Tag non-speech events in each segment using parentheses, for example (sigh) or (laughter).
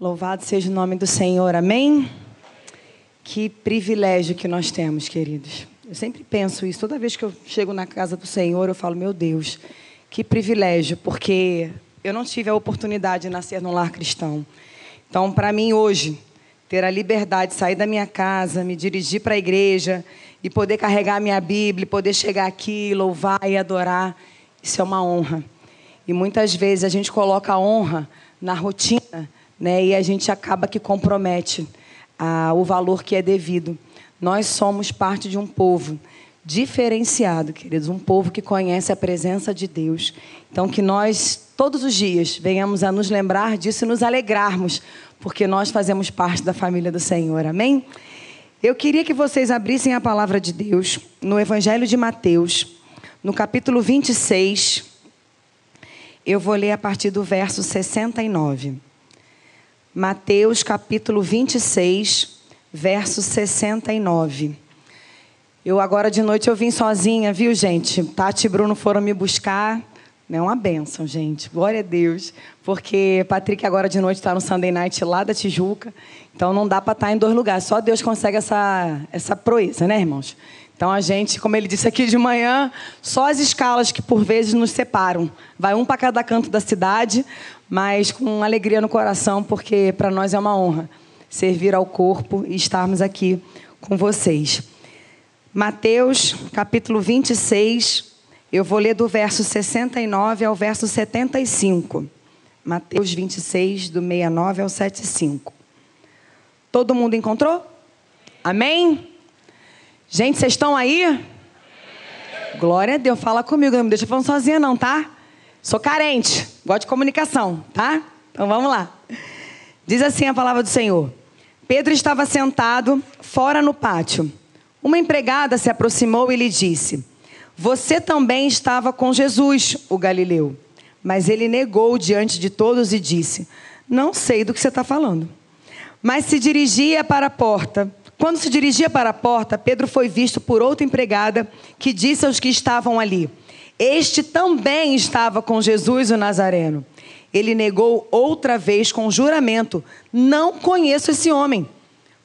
Louvado seja o nome do Senhor, amém? Que privilégio que nós temos, queridos. Eu sempre penso isso, toda vez que eu chego na casa do Senhor, eu falo, meu Deus, que privilégio, porque eu não tive a oportunidade de nascer num lar cristão. Então, para mim, hoje, ter a liberdade de sair da minha casa, me dirigir para a igreja e poder carregar a minha Bíblia, poder chegar aqui, louvar e adorar, isso é uma honra. E muitas vezes a gente coloca a honra na rotina né? E a gente acaba que compromete ah, o valor que é devido. Nós somos parte de um povo diferenciado, queridos, um povo que conhece a presença de Deus. Então, que nós, todos os dias, venhamos a nos lembrar disso e nos alegrarmos, porque nós fazemos parte da família do Senhor. Amém? Eu queria que vocês abrissem a palavra de Deus no Evangelho de Mateus, no capítulo 26. Eu vou ler a partir do verso 69. Mateus capítulo 26, verso 69. Eu agora de noite eu vim sozinha, viu, gente? Tati e Bruno foram me buscar. É uma benção, gente. Glória a Deus. Porque Patrick agora de noite está no Sunday Night lá da Tijuca. Então não dá para estar tá em dois lugares. Só Deus consegue essa, essa proeza, né, irmãos? Então a gente, como ele disse aqui de manhã, só as escalas que por vezes nos separam. Vai um para cada canto da cidade, mas com alegria no coração, porque para nós é uma honra servir ao corpo e estarmos aqui com vocês. Mateus, capítulo 26, eu vou ler do verso 69 ao verso 75. Mateus 26, do 69 ao 75. Todo mundo encontrou? Amém? Gente, vocês estão aí? Glória a Deus. Fala comigo, não me deixa falando sozinha, não, tá? Sou carente, gosto de comunicação, tá? Então vamos lá. Diz assim a palavra do Senhor: Pedro estava sentado fora no pátio. Uma empregada se aproximou e lhe disse: Você também estava com Jesus, o galileu. Mas ele negou diante de todos e disse: Não sei do que você está falando. Mas se dirigia para a porta. Quando se dirigia para a porta, Pedro foi visto por outra empregada que disse aos que estavam ali: este também estava com Jesus o Nazareno. Ele negou outra vez com juramento: Não conheço esse homem.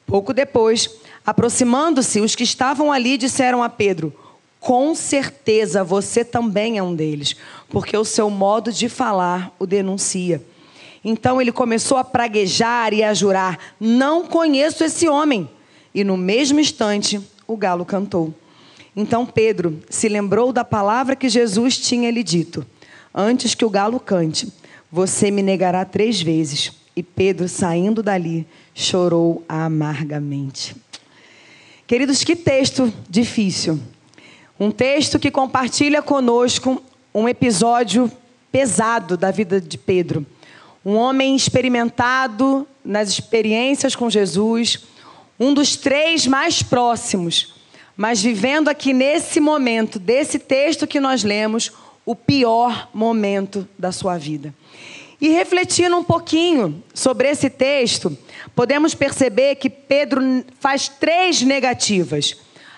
Pouco depois, aproximando-se, os que estavam ali disseram a Pedro: Com certeza você também é um deles, porque o seu modo de falar o denuncia. Então ele começou a praguejar e a jurar: Não conheço esse homem. E no mesmo instante, o galo cantou. Então Pedro se lembrou da palavra que Jesus tinha lhe dito: Antes que o galo cante, você me negará três vezes. E Pedro, saindo dali, chorou amargamente. Queridos, que texto difícil. Um texto que compartilha conosco um episódio pesado da vida de Pedro. Um homem experimentado nas experiências com Jesus, um dos três mais próximos mas vivendo aqui nesse momento, desse texto que nós lemos, o pior momento da sua vida. E refletindo um pouquinho sobre esse texto, podemos perceber que Pedro faz três negativas.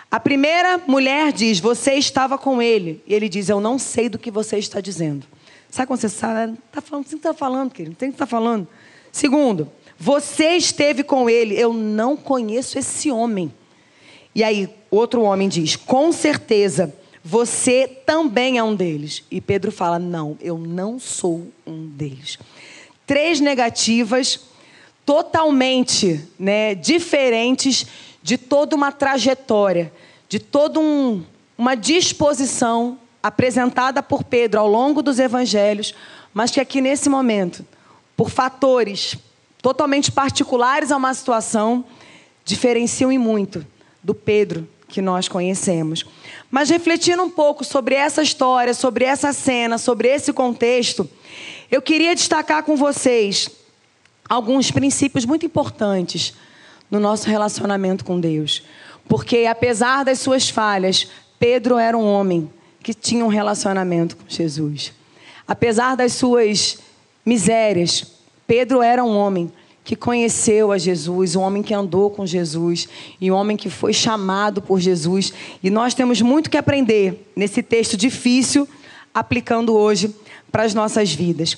A primeira mulher diz: Você estava com ele. E ele diz: Eu não sei do que você está dizendo. Sabe quando você sabe? Está falando, você está falando, querido, tem que estar falando. Segundo, você esteve com ele. Eu não conheço esse homem. E aí, outro homem diz: Com certeza, você também é um deles. E Pedro fala: Não, eu não sou um deles. Três negativas totalmente né, diferentes de toda uma trajetória, de toda um, uma disposição apresentada por Pedro ao longo dos evangelhos, mas que aqui nesse momento, por fatores totalmente particulares a uma situação, diferenciam e muito do Pedro que nós conhecemos. Mas refletindo um pouco sobre essa história, sobre essa cena, sobre esse contexto, eu queria destacar com vocês alguns princípios muito importantes no nosso relacionamento com Deus. Porque, apesar das suas falhas, Pedro era um homem que tinha um relacionamento com Jesus. Apesar das suas misérias, Pedro era um homem que conheceu a Jesus, um homem que andou com Jesus e um homem que foi chamado por Jesus. E nós temos muito que aprender nesse texto difícil, aplicando hoje para as nossas vidas.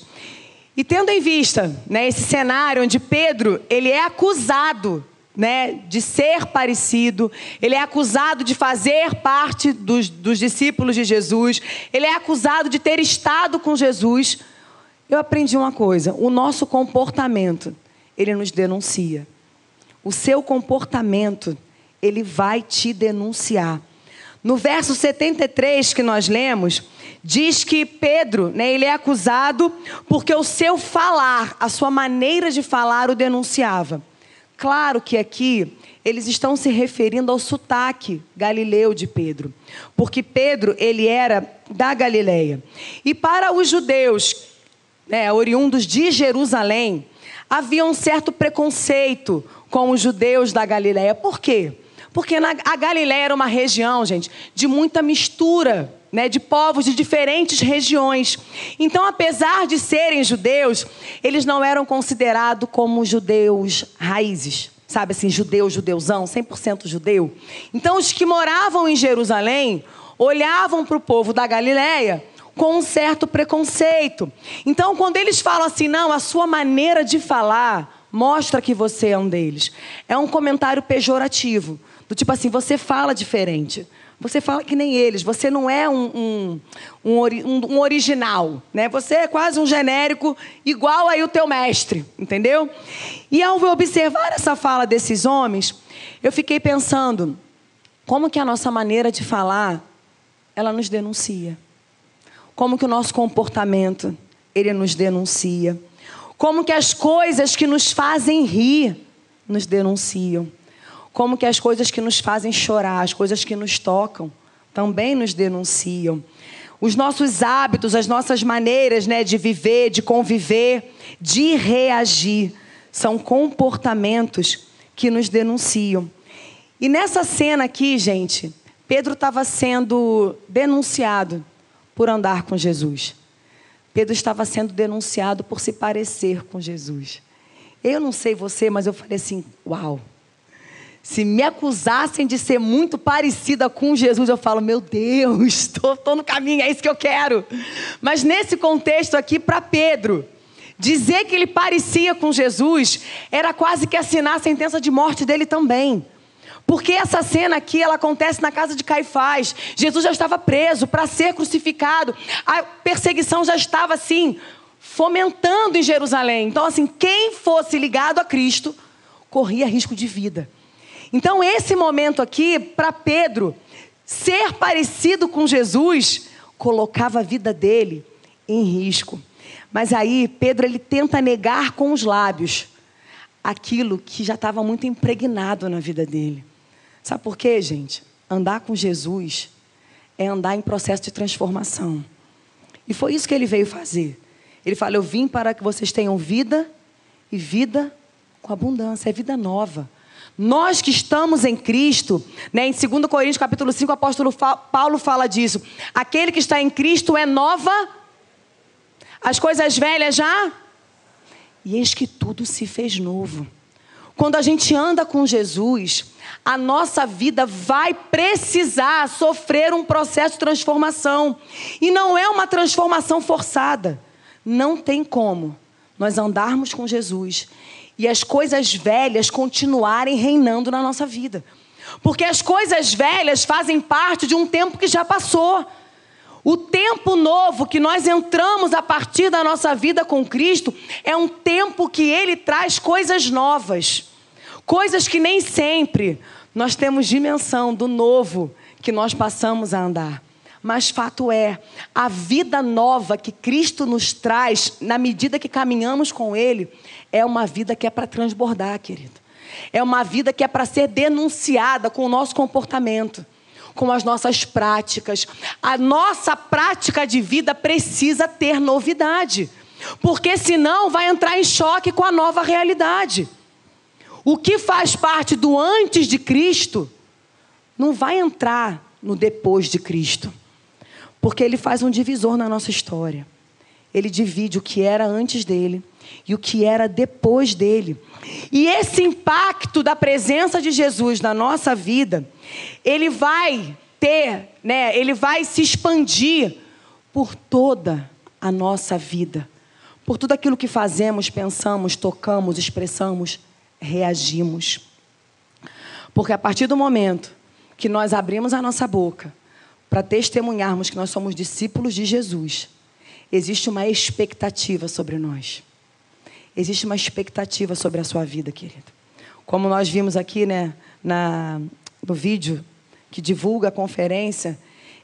E tendo em vista né, esse cenário onde Pedro ele é acusado né, de ser parecido, ele é acusado de fazer parte dos, dos discípulos de Jesus, ele é acusado de ter estado com Jesus. Eu aprendi uma coisa: o nosso comportamento, ele nos denuncia. O seu comportamento, ele vai te denunciar. No verso 73 que nós lemos, diz que Pedro, né, ele é acusado porque o seu falar, a sua maneira de falar o denunciava. Claro que aqui eles estão se referindo ao sotaque galileu de Pedro, porque Pedro ele era da Galileia. E para os judeus, né, oriundos de Jerusalém, havia um certo preconceito com os judeus da Galileia. Por quê? Porque na, a Galileia era uma região, gente, de muita mistura. Né, de povos de diferentes regiões. Então, apesar de serem judeus, eles não eram considerados como judeus raízes, sabe assim, judeu, judeuzão, 100% judeu. Então, os que moravam em Jerusalém olhavam para o povo da Galileia com um certo preconceito. Então, quando eles falam assim, não, a sua maneira de falar mostra que você é um deles, é um comentário pejorativo. Do tipo assim, você fala diferente. Você fala que nem eles. Você não é um, um, um, um, original. Né? Você é quase um genérico, igual aí o teu mestre. Entendeu? E ao observar essa fala desses homens, eu fiquei pensando como que a nossa maneira de falar, ela nos denuncia. Como que o nosso comportamento, ele nos denuncia. Como que as coisas que nos fazem rir nos denunciam como que as coisas que nos fazem chorar, as coisas que nos tocam, também nos denunciam. Os nossos hábitos, as nossas maneiras né, de viver, de conviver, de reagir, são comportamentos que nos denunciam. E nessa cena aqui, gente, Pedro estava sendo denunciado por andar com Jesus. Pedro estava sendo denunciado por se parecer com Jesus. Eu não sei você, mas eu falei assim: uau! Se me acusassem de ser muito parecida com Jesus, eu falo, meu Deus, (laughs) estou no caminho, é isso que eu quero. Mas nesse contexto aqui, para Pedro, dizer que ele parecia com Jesus era quase que assinar a sentença de morte dele também. Porque essa cena aqui, ela acontece na casa de Caifás. Jesus já estava preso para ser crucificado. A perseguição já estava assim, fomentando em Jerusalém. Então, assim, quem fosse ligado a Cristo corria risco de vida. Então, esse momento aqui, para Pedro, ser parecido com Jesus, colocava a vida dele em risco. Mas aí, Pedro ele tenta negar com os lábios aquilo que já estava muito impregnado na vida dele. Sabe por quê, gente? Andar com Jesus é andar em processo de transformação. E foi isso que ele veio fazer. Ele fala: Eu vim para que vocês tenham vida e vida com abundância, é vida nova. Nós que estamos em Cristo, né, em 2 Coríntios capítulo 5, o apóstolo Paulo fala disso. Aquele que está em Cristo é nova, as coisas velhas já, e eis que tudo se fez novo. Quando a gente anda com Jesus, a nossa vida vai precisar sofrer um processo de transformação. E não é uma transformação forçada. Não tem como nós andarmos com Jesus e as coisas velhas continuarem reinando na nossa vida. Porque as coisas velhas fazem parte de um tempo que já passou. O tempo novo que nós entramos a partir da nossa vida com Cristo é um tempo que Ele traz coisas novas, coisas que nem sempre nós temos dimensão do novo que nós passamos a andar. Mas fato é, a vida nova que Cristo nos traz, na medida que caminhamos com Ele, é uma vida que é para transbordar, querido. É uma vida que é para ser denunciada com o nosso comportamento, com as nossas práticas. A nossa prática de vida precisa ter novidade, porque senão vai entrar em choque com a nova realidade. O que faz parte do antes de Cristo não vai entrar no depois de Cristo. Porque ele faz um divisor na nossa história. Ele divide o que era antes dele e o que era depois dele. E esse impacto da presença de Jesus na nossa vida, ele vai ter, né, ele vai se expandir por toda a nossa vida. por tudo aquilo que fazemos, pensamos, tocamos, expressamos, reagimos. Porque a partir do momento que nós abrimos a nossa boca para testemunharmos que nós somos discípulos de Jesus, existe uma expectativa sobre nós. Existe uma expectativa sobre a sua vida, querido. Como nós vimos aqui, né, na, no vídeo que divulga a conferência,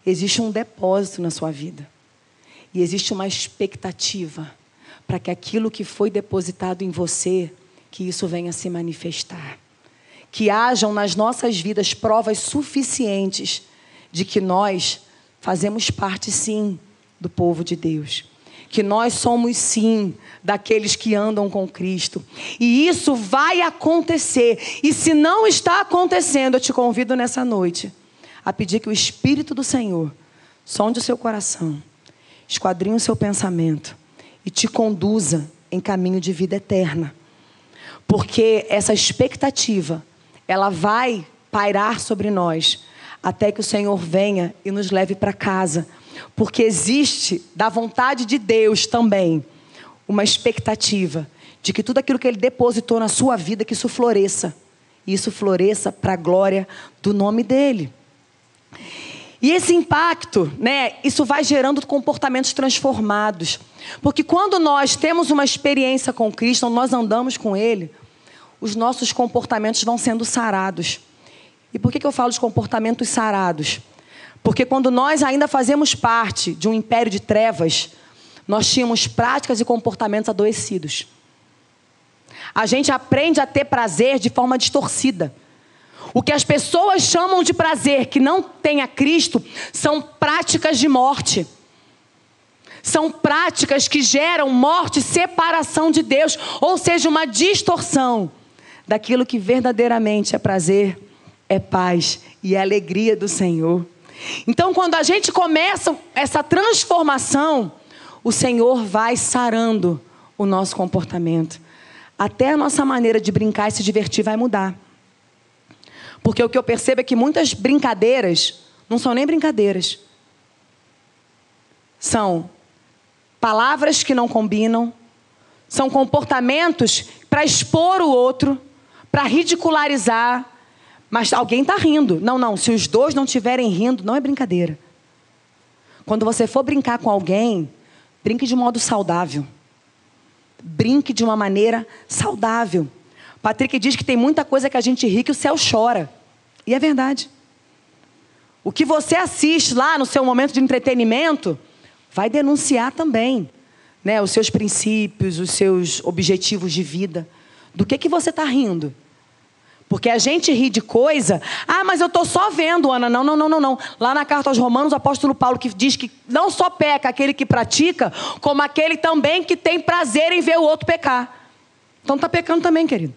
existe um depósito na sua vida. E existe uma expectativa para que aquilo que foi depositado em você, que isso venha se manifestar. Que hajam nas nossas vidas provas suficientes de que nós fazemos parte, sim, do povo de Deus. Que nós somos, sim, daqueles que andam com Cristo. E isso vai acontecer. E se não está acontecendo, eu te convido nessa noite a pedir que o Espírito do Senhor sonde o seu coração, esquadrinhe o seu pensamento e te conduza em caminho de vida eterna. Porque essa expectativa, ela vai pairar sobre nós até que o Senhor venha e nos leve para casa. Porque existe da vontade de Deus também uma expectativa de que tudo aquilo que ele depositou na sua vida que isso floresça. E isso floresça para a glória do nome dele. E esse impacto, né, isso vai gerando comportamentos transformados. Porque quando nós temos uma experiência com Cristo, nós andamos com Ele, os nossos comportamentos vão sendo sarados. E por que, eu falo de comportamentos sarados? Porque quando nós ainda fazemos parte de um império de trevas, nós tínhamos práticas e comportamentos adoecidos. A gente aprende a ter prazer de forma distorcida. O que as pessoas chamam de prazer que não tem a Cristo são práticas de morte. São práticas que geram morte, separação de Deus, ou seja, uma distorção daquilo que verdadeiramente é prazer, é paz e é alegria do Senhor. Então, quando a gente começa essa transformação, o Senhor vai sarando o nosso comportamento. Até a nossa maneira de brincar e se divertir vai mudar. Porque o que eu percebo é que muitas brincadeiras não são nem brincadeiras. São palavras que não combinam, são comportamentos para expor o outro, para ridicularizar. Mas alguém está rindo. Não, não, se os dois não estiverem rindo, não é brincadeira. Quando você for brincar com alguém, brinque de modo saudável. Brinque de uma maneira saudável. Patrick diz que tem muita coisa que a gente ri que o céu chora. E é verdade. O que você assiste lá no seu momento de entretenimento vai denunciar também né, os seus princípios, os seus objetivos de vida. Do que, que você está rindo? Porque a gente ri de coisa. Ah, mas eu estou só vendo, Ana. Não, não, não, não, não. Lá na carta aos Romanos, o apóstolo Paulo que diz que não só peca aquele que pratica, como aquele também que tem prazer em ver o outro pecar. Então está pecando também, querido.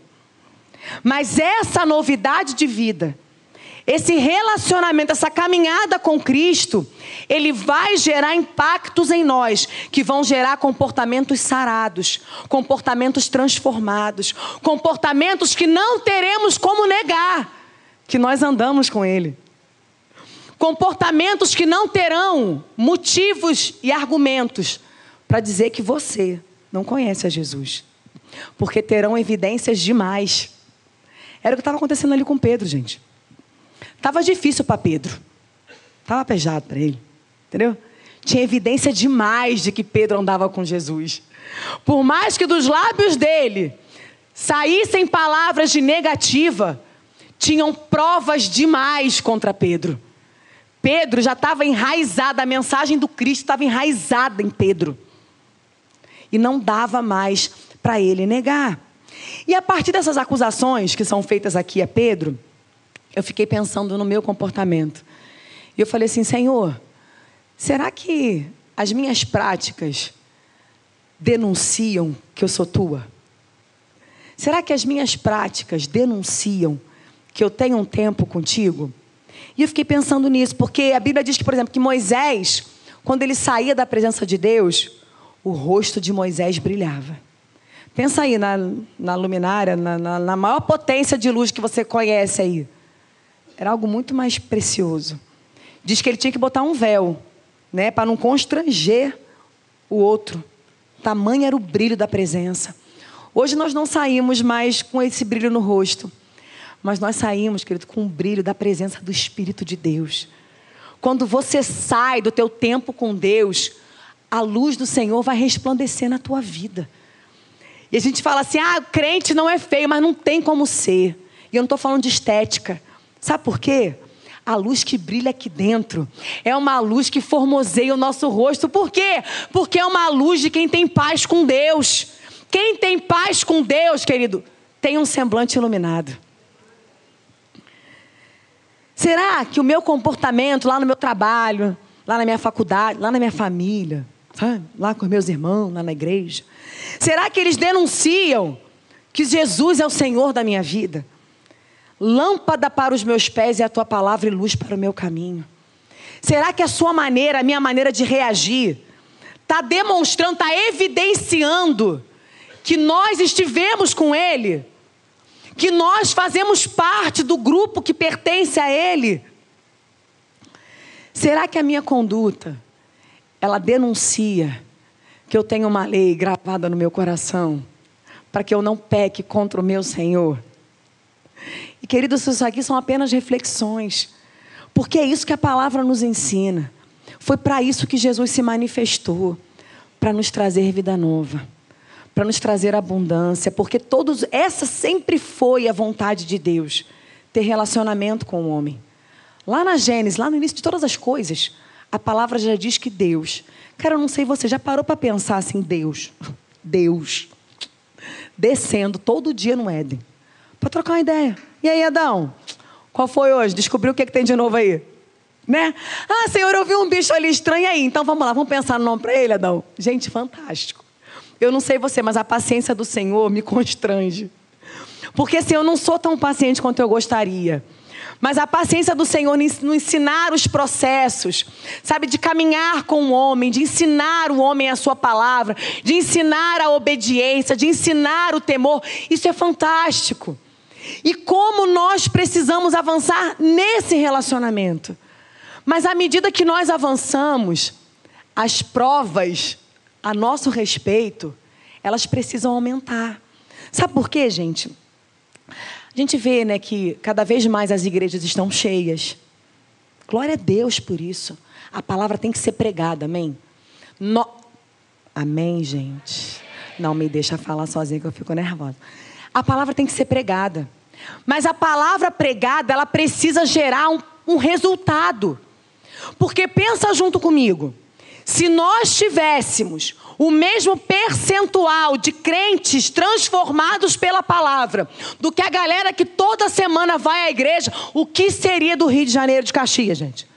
Mas essa novidade de vida, esse relacionamento, essa caminhada com Cristo, ele vai gerar impactos em nós, que vão gerar comportamentos sarados, comportamentos transformados, comportamentos que não teremos como negar que nós andamos com Ele. Comportamentos que não terão motivos e argumentos para dizer que você não conhece a Jesus, porque terão evidências demais era o que estava acontecendo ali com Pedro, gente. Estava difícil para Pedro. Estava pesado para ele. Entendeu? Tinha evidência demais de que Pedro andava com Jesus. Por mais que dos lábios dele saíssem palavras de negativa, tinham provas demais contra Pedro. Pedro já estava enraizado, a mensagem do Cristo estava enraizada em Pedro. E não dava mais para ele negar. E a partir dessas acusações que são feitas aqui a Pedro, eu fiquei pensando no meu comportamento. E eu falei assim: Senhor, será que as minhas práticas denunciam que eu sou tua? Será que as minhas práticas denunciam que eu tenho um tempo contigo? E eu fiquei pensando nisso, porque a Bíblia diz que, por exemplo, que Moisés, quando ele saía da presença de Deus, o rosto de Moisés brilhava. Pensa aí na, na luminária, na, na, na maior potência de luz que você conhece aí. Era algo muito mais precioso. Diz que ele tinha que botar um véu, né, para não constranger o outro Tamanho era o brilho da presença. Hoje nós não saímos mais com esse brilho no rosto, mas nós saímos, querido, com o brilho da presença do Espírito de Deus. Quando você sai do teu tempo com Deus, a luz do Senhor vai resplandecer na tua vida. E a gente fala assim: ah, crente não é feio, mas não tem como ser. E eu não estou falando de estética. Sabe por quê? A luz que brilha aqui dentro é uma luz que formoseia o nosso rosto. Por quê? Porque é uma luz de quem tem paz com Deus. Quem tem paz com Deus, querido, tem um semblante iluminado. Será que o meu comportamento lá no meu trabalho, lá na minha faculdade, lá na minha família, lá com meus irmãos, lá na igreja, será que eles denunciam que Jesus é o Senhor da minha vida? Lâmpada para os meus pés é a tua palavra e luz para o meu caminho. Será que a sua maneira, a minha maneira de reagir, está demonstrando, está evidenciando que nós estivemos com Ele, que nós fazemos parte do grupo que pertence a Ele. Será que a minha conduta, ela denuncia que eu tenho uma lei gravada no meu coração, para que eu não peque contra o meu Senhor? E queridos, isso aqui são apenas reflexões, porque é isso que a palavra nos ensina. Foi para isso que Jesus se manifestou, para nos trazer vida nova para nos trazer abundância, porque todos essa sempre foi a vontade de Deus, ter relacionamento com o homem. Lá na Gênesis, lá no início de todas as coisas, a palavra já diz que Deus. Cara, eu não sei você já parou para pensar assim, Deus, (laughs) Deus descendo todo dia no Éden para trocar uma ideia. E aí, Adão? Qual foi hoje? Descobriu o que, é que tem de novo aí? Né? Ah, Senhor, eu vi um bicho ali estranho aí. Então vamos lá, vamos pensar no nome para ele, Adão. Gente, fantástico. Eu não sei você, mas a paciência do Senhor me (laughs) constrange. Porque assim, eu não sou tão paciente quanto eu gostaria. Mas a paciência do Senhor no ensinar os processos, sabe, de caminhar com o homem, de ensinar o homem a sua palavra, de ensinar a obediência, de ensinar o temor, isso é fantástico. E como nós precisamos avançar nesse relacionamento. Mas à medida que nós avançamos, as provas a nosso respeito, elas precisam aumentar. Sabe por quê, gente? A gente vê né, que cada vez mais as igrejas estão cheias. Glória a Deus por isso. A palavra tem que ser pregada, amém? No... Amém, gente. Não me deixa falar sozinha que eu fico nervosa. A palavra tem que ser pregada. Mas a palavra pregada, ela precisa gerar um, um resultado. Porque pensa junto comigo. Se nós tivéssemos o mesmo percentual de crentes transformados pela palavra do que a galera que toda semana vai à igreja, o que seria do Rio de Janeiro de Caxias, gente?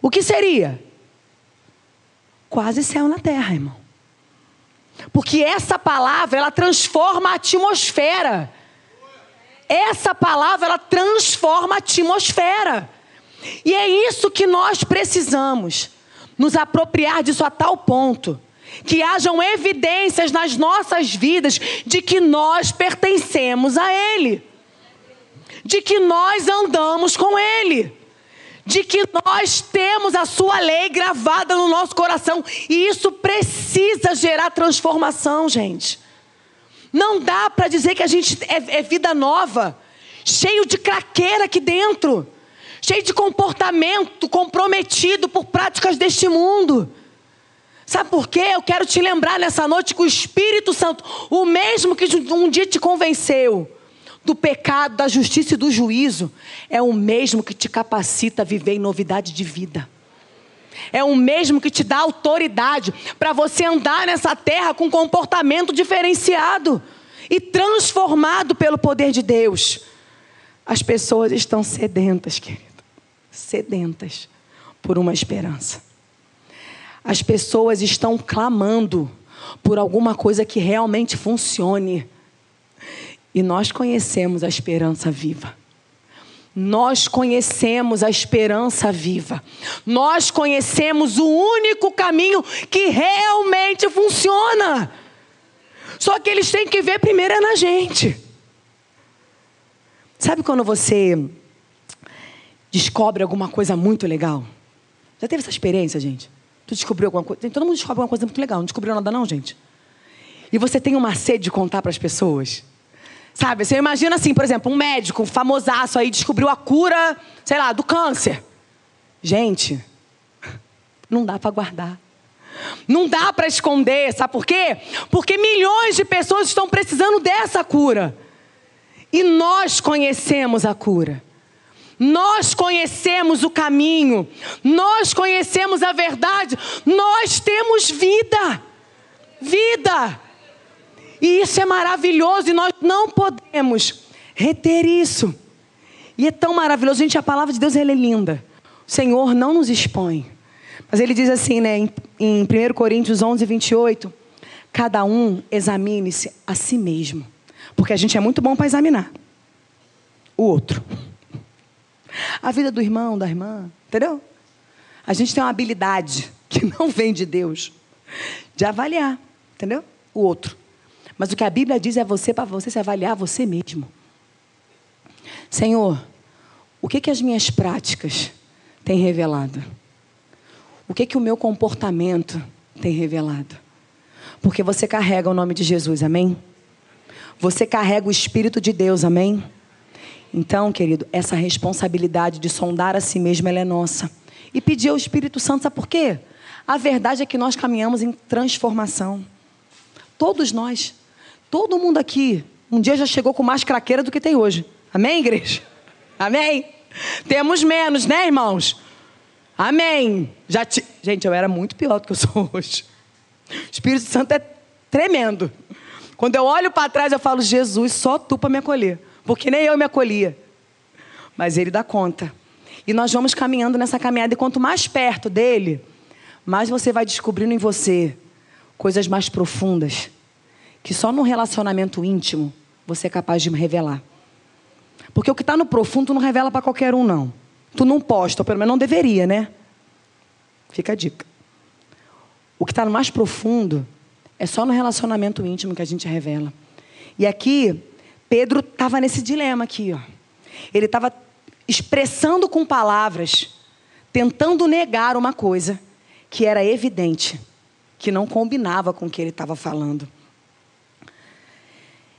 O que seria? Quase céu na terra, irmão. Porque essa palavra, ela transforma a atmosfera. Essa palavra, ela transforma a atmosfera. E é isso que nós precisamos nos apropriar disso a tal ponto que hajam evidências nas nossas vidas de que nós pertencemos a Ele, de que nós andamos com Ele, de que nós temos a Sua lei gravada no nosso coração, e isso precisa gerar transformação, gente. Não dá para dizer que a gente é, é vida nova, cheio de craqueira aqui dentro cheio de comportamento comprometido por práticas deste mundo. Sabe por quê? Eu quero te lembrar nessa noite que o Espírito Santo, o mesmo que um dia te convenceu do pecado, da justiça e do juízo, é o mesmo que te capacita a viver em novidade de vida. É o mesmo que te dá autoridade para você andar nessa terra com comportamento diferenciado e transformado pelo poder de Deus. As pessoas estão sedentas, querido sedentas por uma esperança. As pessoas estão clamando por alguma coisa que realmente funcione. E nós conhecemos a esperança viva. Nós conhecemos a esperança viva. Nós conhecemos o único caminho que realmente funciona. Só que eles têm que ver primeiro é na gente. Sabe quando você descobre alguma coisa muito legal. Já teve essa experiência, gente? Tu descobriu alguma coisa? Todo mundo descobre alguma coisa muito legal. Não descobriu nada, não, gente? E você tem uma sede de contar para as pessoas? Sabe? Você imagina assim, por exemplo, um médico, um famosaço aí, descobriu a cura, sei lá, do câncer. Gente, não dá para guardar. Não dá para esconder, sabe por quê? Porque milhões de pessoas estão precisando dessa cura. E nós conhecemos a cura. Nós conhecemos o caminho. Nós conhecemos a verdade. Nós temos vida. Vida. E isso é maravilhoso e nós não podemos reter isso. E é tão maravilhoso. Gente, a palavra de Deus é linda. O Senhor não nos expõe. Mas ele diz assim, né, em, em 1 Coríntios 11, 28, cada um examine-se a si mesmo. Porque a gente é muito bom para examinar o outro. A vida do irmão, da irmã, entendeu? A gente tem uma habilidade que não vem de Deus de avaliar, entendeu? O outro. Mas o que a Bíblia diz é você para você se avaliar você mesmo. Senhor, o que que as minhas práticas têm revelado? O que que o meu comportamento tem revelado? Porque você carrega o nome de Jesus, amém? Você carrega o Espírito de Deus, amém? Então, querido, essa responsabilidade de sondar a si mesmo, ela é nossa. E pedir ao Espírito Santo, sabe por quê? A verdade é que nós caminhamos em transformação. Todos nós. Todo mundo aqui, um dia já chegou com mais craqueira do que tem hoje. Amém, igreja? Amém? Temos menos, né, irmãos? Amém. Já te... Gente, eu era muito pior do que eu sou (laughs) hoje. O Espírito Santo é tremendo. Quando eu olho para trás, eu falo, Jesus, só tu para me acolher. Porque nem eu me acolhia. Mas ele dá conta. E nós vamos caminhando nessa caminhada. E quanto mais perto dele, mais você vai descobrindo em você coisas mais profundas. Que só num relacionamento íntimo você é capaz de revelar. Porque o que está no profundo não revela para qualquer um, não. Tu não posta, ou pelo menos não deveria, né? Fica a dica. O que está no mais profundo é só no relacionamento íntimo que a gente revela. E aqui, Pedro estava nesse dilema aqui, ó. Ele estava expressando com palavras, tentando negar uma coisa que era evidente, que não combinava com o que ele estava falando.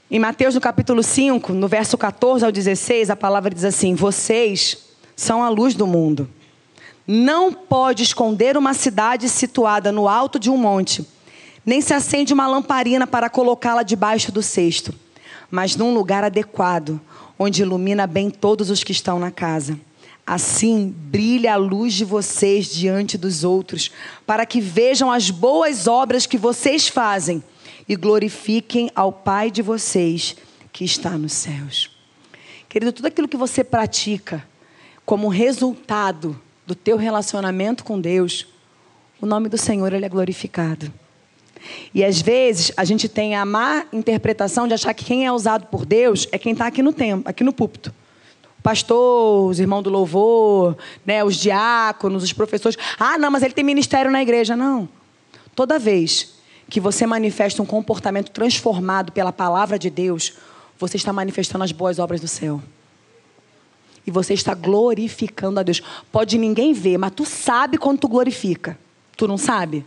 Em Mateus, no capítulo 5, no verso 14 ao 16, a palavra diz assim: Vocês são a luz do mundo. Não pode esconder uma cidade situada no alto de um monte, nem se acende uma lamparina para colocá-la debaixo do cesto, mas num lugar adequado, onde ilumina bem todos os que estão na casa. Assim brilha a luz de vocês diante dos outros, para que vejam as boas obras que vocês fazem e glorifiquem ao Pai de vocês que está nos céus. Querido, tudo aquilo que você pratica como resultado do teu relacionamento com Deus, o nome do Senhor ele é glorificado. E às vezes a gente tem a má interpretação de achar que quem é usado por Deus é quem está aqui no templo, aqui no púlpito. O pastor, os irmãos do louvor, né, os diáconos, os professores. Ah, não, mas ele tem ministério na igreja. Não. Toda vez que você manifesta um comportamento transformado pela palavra de Deus, você está manifestando as boas obras do céu. E você está glorificando a Deus. Pode ninguém ver, mas tu sabe quando tu glorifica. Tu não sabe?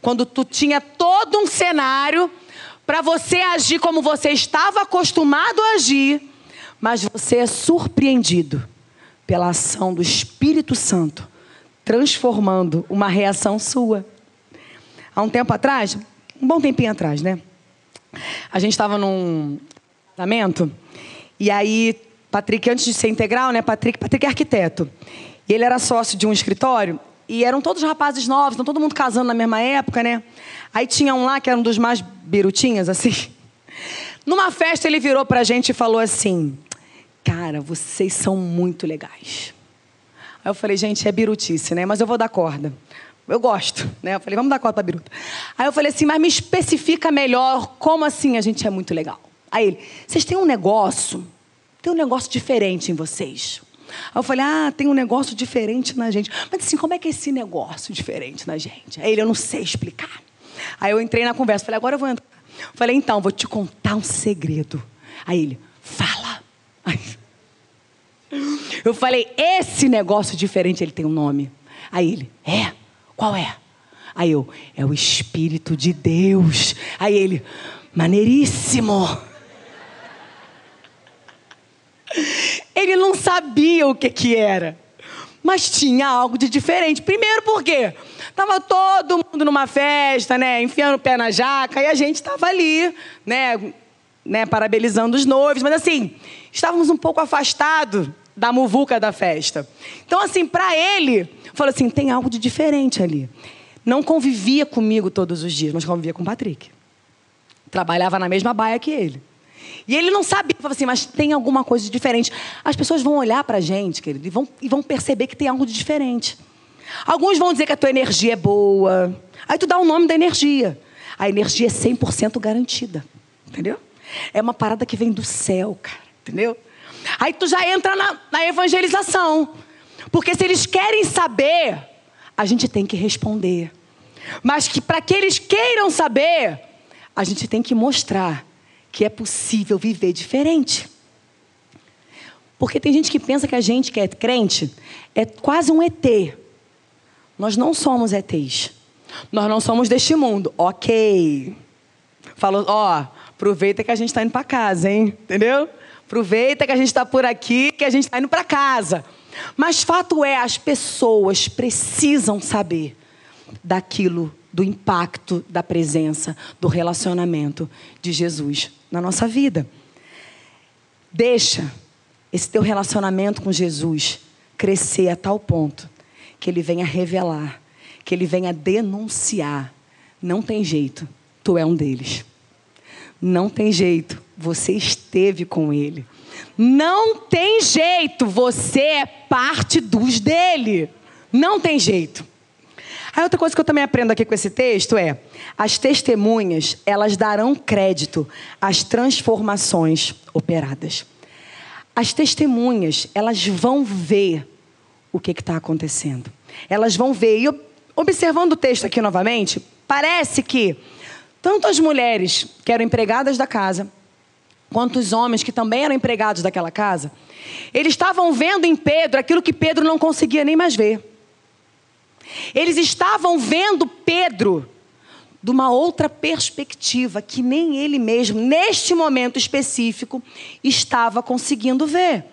Quando tu tinha todo um cenário para você agir como você estava acostumado a agir, mas você é surpreendido pela ação do Espírito Santo, transformando uma reação sua. Há um tempo atrás, um bom tempinho atrás, né? A gente estava num casamento e aí Patrick, antes de ser integral, né? Patrick, Patrick é arquiteto. E ele era sócio de um escritório e eram todos rapazes novos, então todo mundo casando na mesma época, né? Aí tinha um lá que era um dos mais birutinhas, assim. (laughs) Numa festa ele virou pra gente e falou assim: Cara, vocês são muito legais. Aí eu falei, gente, é birutice, né? Mas eu vou dar corda. Eu gosto, né? Eu falei, vamos dar corda pra biruta. Aí eu falei assim, mas me especifica melhor como assim a gente é muito legal. Aí ele, vocês têm um negócio, tem um negócio diferente em vocês. Aí eu falei, ah, tem um negócio diferente na gente. Mas assim, como é que é esse negócio diferente na gente? Aí ele, eu não sei explicar. Aí eu entrei na conversa, falei, agora eu vou entrar. Falei, então, vou te contar um segredo. Aí ele, fala. Aí, eu falei, esse negócio diferente, ele tem um nome. Aí ele, é? Qual é? Aí eu, é o Espírito de Deus. Aí ele, maneiríssimo. Ele não sabia o que que era. Mas tinha algo de diferente. Primeiro porque tava todo mundo numa festa, né, enfiando o pé na jaca e a gente tava ali, né, né, parabenizando os noivos, mas assim, estávamos um pouco afastados da muvuca da festa. Então assim, para ele, falou assim, tem algo de diferente ali. Não convivia comigo todos os dias, mas convivia com o Patrick. Trabalhava na mesma baia que ele. E ele não sabia, falava assim, mas tem alguma coisa de diferente. As pessoas vão olhar para a gente, querido, e vão, e vão perceber que tem algo de diferente. Alguns vão dizer que a tua energia é boa. Aí tu dá o nome da energia. A energia é 100% garantida. Entendeu? É uma parada que vem do céu, cara. Entendeu? Aí tu já entra na, na evangelização. Porque se eles querem saber, a gente tem que responder. Mas que para que eles queiram saber, a gente tem que mostrar que é possível viver diferente. Porque tem gente que pensa que a gente que é crente é quase um ET. Nós não somos ETs. Nós não somos deste mundo. Ok. Falou, ó, aproveita que a gente está indo para casa, hein? Entendeu? Aproveita que a gente está por aqui, que a gente está indo para casa. Mas fato é, as pessoas precisam saber daquilo, do impacto da presença, do relacionamento de Jesus na nossa vida. Deixa esse teu relacionamento com Jesus crescer a tal ponto que ele venha revelar, que ele venha denunciar. Não tem jeito, tu é um deles. Não tem jeito, você esteve com ele. Não tem jeito, você é parte dos dele. Não tem jeito. Aí outra coisa que eu também aprendo aqui com esse texto é: as testemunhas, elas darão crédito às transformações operadas. As testemunhas, elas vão ver o que está acontecendo. Elas vão ver. E observando o texto aqui novamente, parece que tanto as mulheres que eram empregadas da casa, quanto os homens que também eram empregados daquela casa, eles estavam vendo em Pedro aquilo que Pedro não conseguia nem mais ver. Eles estavam vendo Pedro de uma outra perspectiva que nem ele mesmo, neste momento específico, estava conseguindo ver.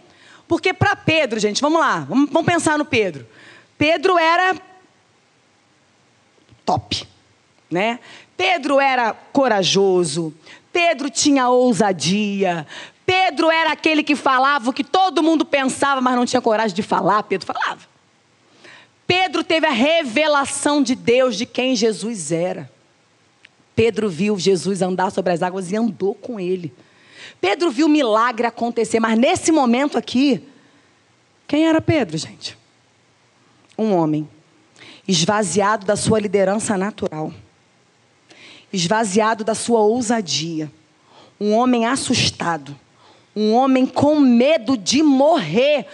Porque para Pedro, gente, vamos lá, vamos, vamos pensar no Pedro. Pedro era top, né? Pedro era corajoso, Pedro tinha ousadia, Pedro era aquele que falava o que todo mundo pensava, mas não tinha coragem de falar. Pedro falava. Pedro teve a revelação de Deus de quem Jesus era. Pedro viu Jesus andar sobre as águas e andou com ele. Pedro viu milagre acontecer, mas nesse momento aqui, quem era Pedro, gente? Um homem esvaziado da sua liderança natural, esvaziado da sua ousadia, um homem assustado, um homem com medo de morrer,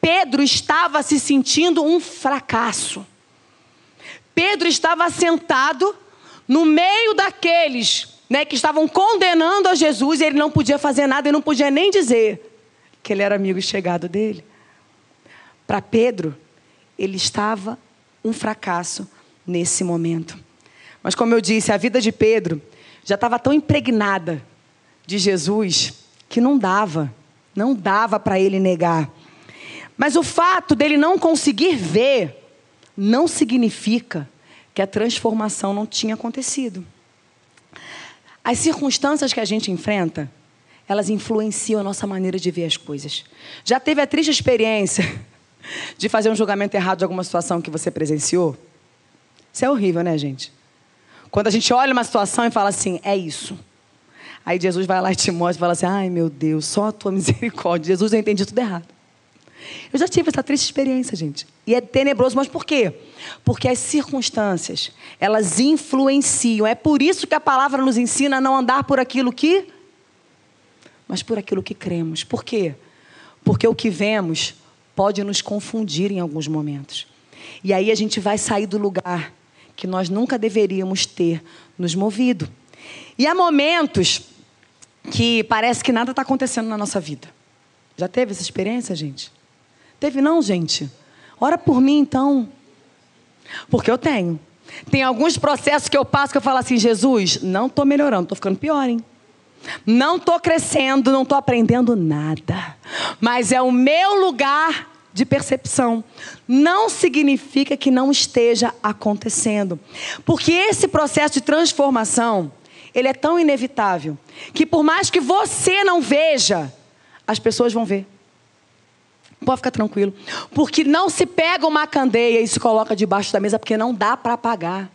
Pedro estava se sentindo um fracasso. Pedro estava sentado no meio daqueles né, que estavam condenando a Jesus e ele não podia fazer nada e não podia nem dizer que ele era amigo chegado dele. Para Pedro, ele estava um fracasso nesse momento. Mas, como eu disse, a vida de Pedro já estava tão impregnada de Jesus que não dava, não dava para ele negar. Mas o fato dele não conseguir ver não significa que a transformação não tinha acontecido. As circunstâncias que a gente enfrenta, elas influenciam a nossa maneira de ver as coisas. Já teve a triste experiência (laughs) de fazer um julgamento errado de alguma situação que você presenciou? Isso é horrível, né, gente? Quando a gente olha uma situação e fala assim, é isso. Aí Jesus vai lá e e fala assim, ai meu Deus, só a tua (laughs) misericórdia. Jesus, eu entendi tudo errado. Eu já tive essa triste experiência, gente. E é tenebroso, mas por quê? Porque as circunstâncias, elas influenciam. É por isso que a palavra nos ensina a não andar por aquilo que mas por aquilo que cremos. Por quê? Porque o que vemos pode nos confundir em alguns momentos. E aí a gente vai sair do lugar que nós nunca deveríamos ter nos movido. E há momentos que parece que nada está acontecendo na nossa vida. Já teve essa experiência, gente? Teve não, gente? Ora por mim então. Porque eu tenho. Tem alguns processos que eu passo que eu falo assim, Jesus, não estou melhorando, estou ficando pior, hein? Não estou crescendo, não estou aprendendo nada. Mas é o meu lugar de percepção. Não significa que não esteja acontecendo. Porque esse processo de transformação, ele é tão inevitável que por mais que você não veja, as pessoas vão ver. Pode ficar tranquilo. Porque não se pega uma candeia e se coloca debaixo da mesa, porque não dá para apagar.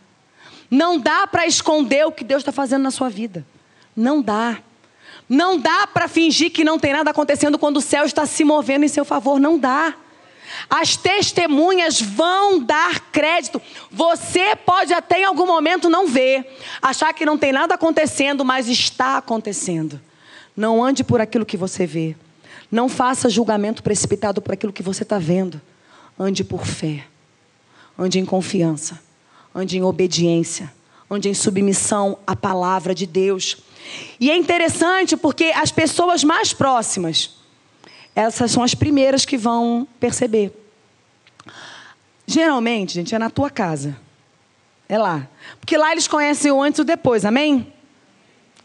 Não dá para esconder o que Deus está fazendo na sua vida. Não dá. Não dá para fingir que não tem nada acontecendo quando o céu está se movendo em seu favor. Não dá. As testemunhas vão dar crédito. Você pode até em algum momento não ver, achar que não tem nada acontecendo, mas está acontecendo. Não ande por aquilo que você vê. Não faça julgamento precipitado por aquilo que você está vendo. Ande por fé. Ande em confiança. Ande em obediência. Ande em submissão à palavra de Deus. E é interessante porque as pessoas mais próximas, essas são as primeiras que vão perceber. Geralmente, gente, é na tua casa. É lá. Porque lá eles conhecem o antes e o depois, amém?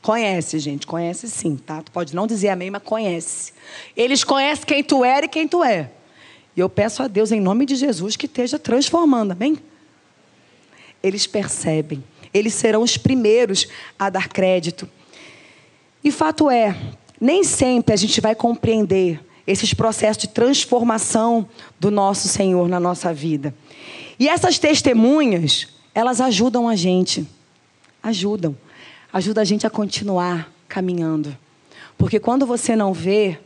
Conhece, gente, conhece sim, tá? Tu pode não dizer amém, mas conhece. Eles conhecem quem tu era e quem tu é. E eu peço a Deus, em nome de Jesus, que esteja transformando, amém? Eles percebem. Eles serão os primeiros a dar crédito. E fato é, nem sempre a gente vai compreender esses processos de transformação do nosso Senhor na nossa vida. E essas testemunhas, elas ajudam a gente. Ajudam ajuda a gente a continuar caminhando. Porque quando você não vê,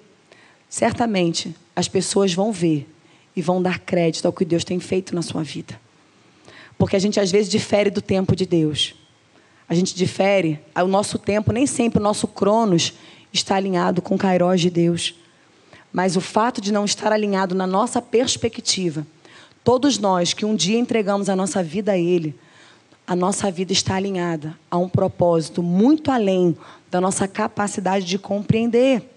certamente as pessoas vão ver e vão dar crédito ao que Deus tem feito na sua vida. Porque a gente às vezes difere do tempo de Deus. A gente difere, o nosso tempo, nem sempre o nosso cronos está alinhado com o Kairos de Deus. Mas o fato de não estar alinhado na nossa perspectiva, todos nós que um dia entregamos a nossa vida a Ele, a nossa vida está alinhada a um propósito muito além da nossa capacidade de compreender.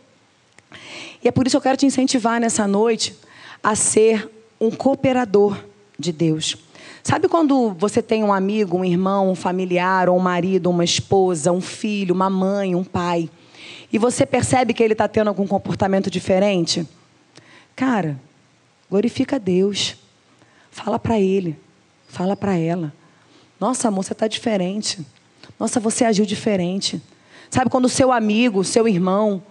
E é por isso que eu quero te incentivar nessa noite a ser um cooperador de Deus. Sabe quando você tem um amigo, um irmão, um familiar, ou um marido, uma esposa, um filho, uma mãe, um pai, e você percebe que ele está tendo algum comportamento diferente? Cara, glorifica a Deus. Fala para ele, fala para ela. Nossa, amor, você está diferente. Nossa, você agiu diferente. Sabe quando o seu amigo, seu irmão,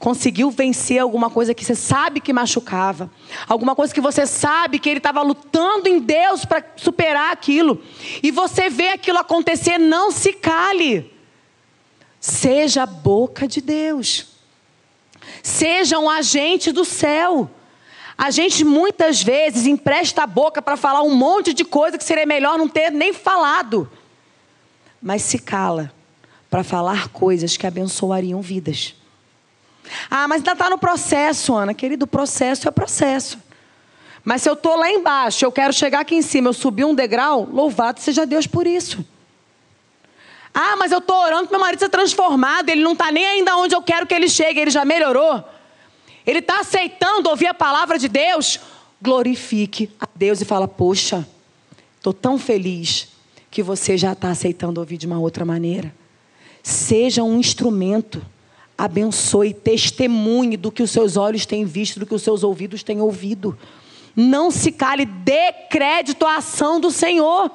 conseguiu vencer alguma coisa que você sabe que machucava, alguma coisa que você sabe que ele estava lutando em Deus para superar aquilo, e você vê aquilo acontecer, não se cale. Seja a boca de Deus. Seja um agente do céu. A gente muitas vezes empresta a boca para falar um monte de coisa que seria melhor não ter nem falado. Mas se cala para falar coisas que abençoariam vidas. Ah, mas ainda está no processo, Ana. Querido, processo é processo. Mas se eu estou lá embaixo, eu quero chegar aqui em cima, eu subi um degrau, louvado seja Deus por isso. Ah, mas eu estou orando para meu marido ser transformado, ele não está nem ainda onde eu quero que ele chegue, ele já melhorou. Ele está aceitando ouvir a palavra de Deus, glorifique a Deus e fala: Poxa, estou tão feliz que você já está aceitando ouvir de uma outra maneira. Seja um instrumento, abençoe, testemunhe do que os seus olhos têm visto, do que os seus ouvidos têm ouvido. Não se cale, dê crédito à ação do Senhor.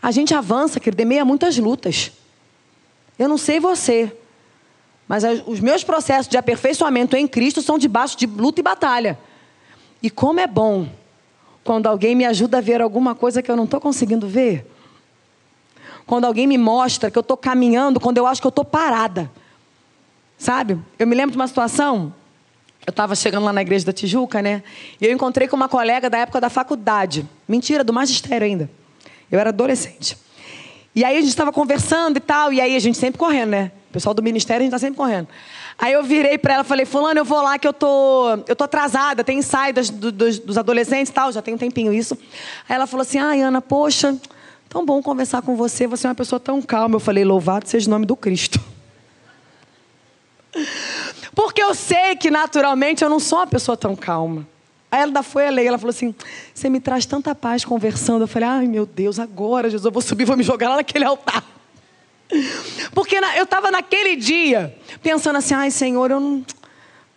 A gente avança, querido, em meio a muitas lutas. Eu não sei você, mas os meus processos de aperfeiçoamento em Cristo são debaixo de luta e batalha. E como é bom quando alguém me ajuda a ver alguma coisa que eu não estou conseguindo ver. Quando alguém me mostra que eu estou caminhando, quando eu acho que eu estou parada. Sabe? Eu me lembro de uma situação. Eu estava chegando lá na igreja da Tijuca, né? E eu encontrei com uma colega da época da faculdade. Mentira, do magistério ainda. Eu era adolescente. E aí a gente estava conversando e tal, e aí a gente sempre correndo, né? O pessoal do ministério, a gente está sempre correndo. Aí eu virei para ela e falei, fulano, eu vou lá que eu tô, eu tô atrasada, tem ensaio dos, dos, dos adolescentes e tal, já tem um tempinho isso. Aí ela falou assim, ai, Ana, poxa, tão bom conversar com você, você é uma pessoa tão calma. Eu falei, louvado seja o nome do Cristo. (laughs) Porque eu sei que naturalmente eu não sou uma pessoa tão calma. Aí ela foi a lei, ela falou assim: Você me traz tanta paz conversando. Eu falei: Ai meu Deus, agora, Jesus, eu vou subir, vou me jogar lá naquele altar. Porque na, eu estava naquele dia pensando assim: Ai Senhor, eu não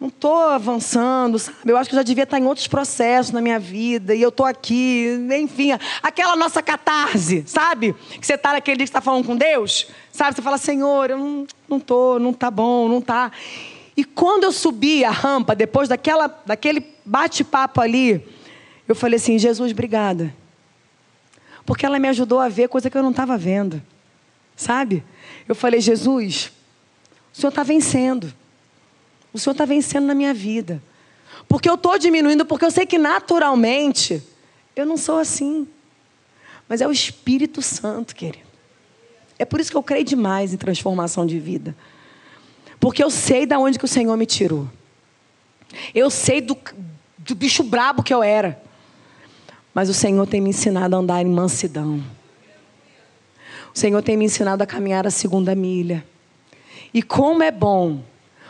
não estou avançando, sabe? Eu acho que eu já devia estar em outros processos na minha vida e eu estou aqui, enfim, aquela nossa catarse, sabe? Que você está naquele dia que está falando com Deus, sabe? Você fala, Senhor, eu não, não tô, não tá bom, não tá. E quando eu subi a rampa, depois daquela, daquele bate-papo ali, eu falei assim, Jesus, obrigada. Porque ela me ajudou a ver coisa que eu não estava vendo, sabe? Eu falei, Jesus, o Senhor está vencendo. O Senhor está vencendo na minha vida. Porque eu estou diminuindo, porque eu sei que naturalmente eu não sou assim. Mas é o Espírito Santo, querido. É por isso que eu creio demais em transformação de vida. Porque eu sei de onde que o Senhor me tirou. Eu sei do, do bicho brabo que eu era. Mas o Senhor tem me ensinado a andar em mansidão. O Senhor tem me ensinado a caminhar a segunda milha. E como é bom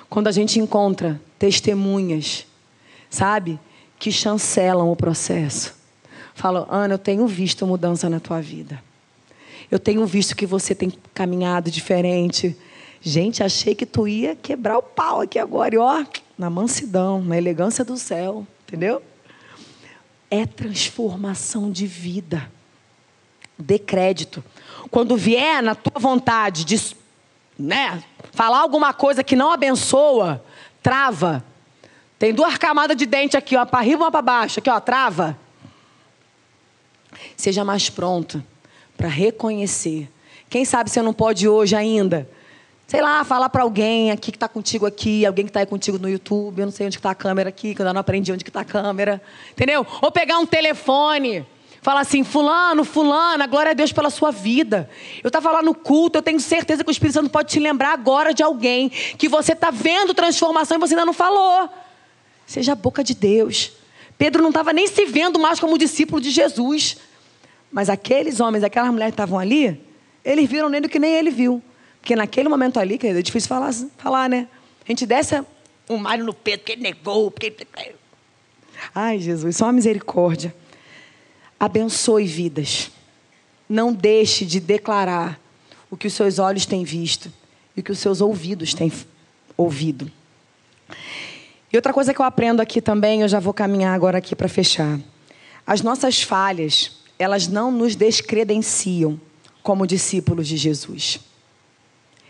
quando a gente encontra testemunhas, sabe, que chancelam o processo. Falam, Ana, eu tenho visto mudança na tua vida. Eu tenho visto que você tem caminhado diferente. Gente, achei que tu ia quebrar o pau aqui agora. E ó, na mansidão, na elegância do céu. Entendeu? É transformação de vida. Dê crédito. Quando vier na tua vontade de né, falar alguma coisa que não abençoa, trava. Tem duas camadas de dente aqui, ó, para arriba e uma para baixo, aqui, ó, trava. Seja mais pronto para reconhecer. Quem sabe você não pode hoje ainda, sei lá, falar para alguém aqui que está contigo aqui, alguém que está aí contigo no YouTube, eu não sei onde está a câmera aqui, que eu ainda não aprendi onde está a câmera, entendeu? Ou pegar um telefone Fala assim, fulano, fulana, glória a Deus pela sua vida. Eu estava lá no culto, eu tenho certeza que o Espírito Santo pode te lembrar agora de alguém que você está vendo transformação e você ainda não falou. Seja a boca de Deus. Pedro não estava nem se vendo mais como discípulo de Jesus. Mas aqueles homens, aquelas mulheres que estavam ali, eles viram nele o que nem ele viu. Porque naquele momento ali, querido, é difícil falar, falar né? A gente desce um malho no Pedro, porque ele negou, porque Ai, Jesus, só uma misericórdia abençoe vidas. Não deixe de declarar o que os seus olhos têm visto e o que os seus ouvidos têm ouvido. E outra coisa que eu aprendo aqui também, eu já vou caminhar agora aqui para fechar. As nossas falhas, elas não nos descredenciam como discípulos de Jesus.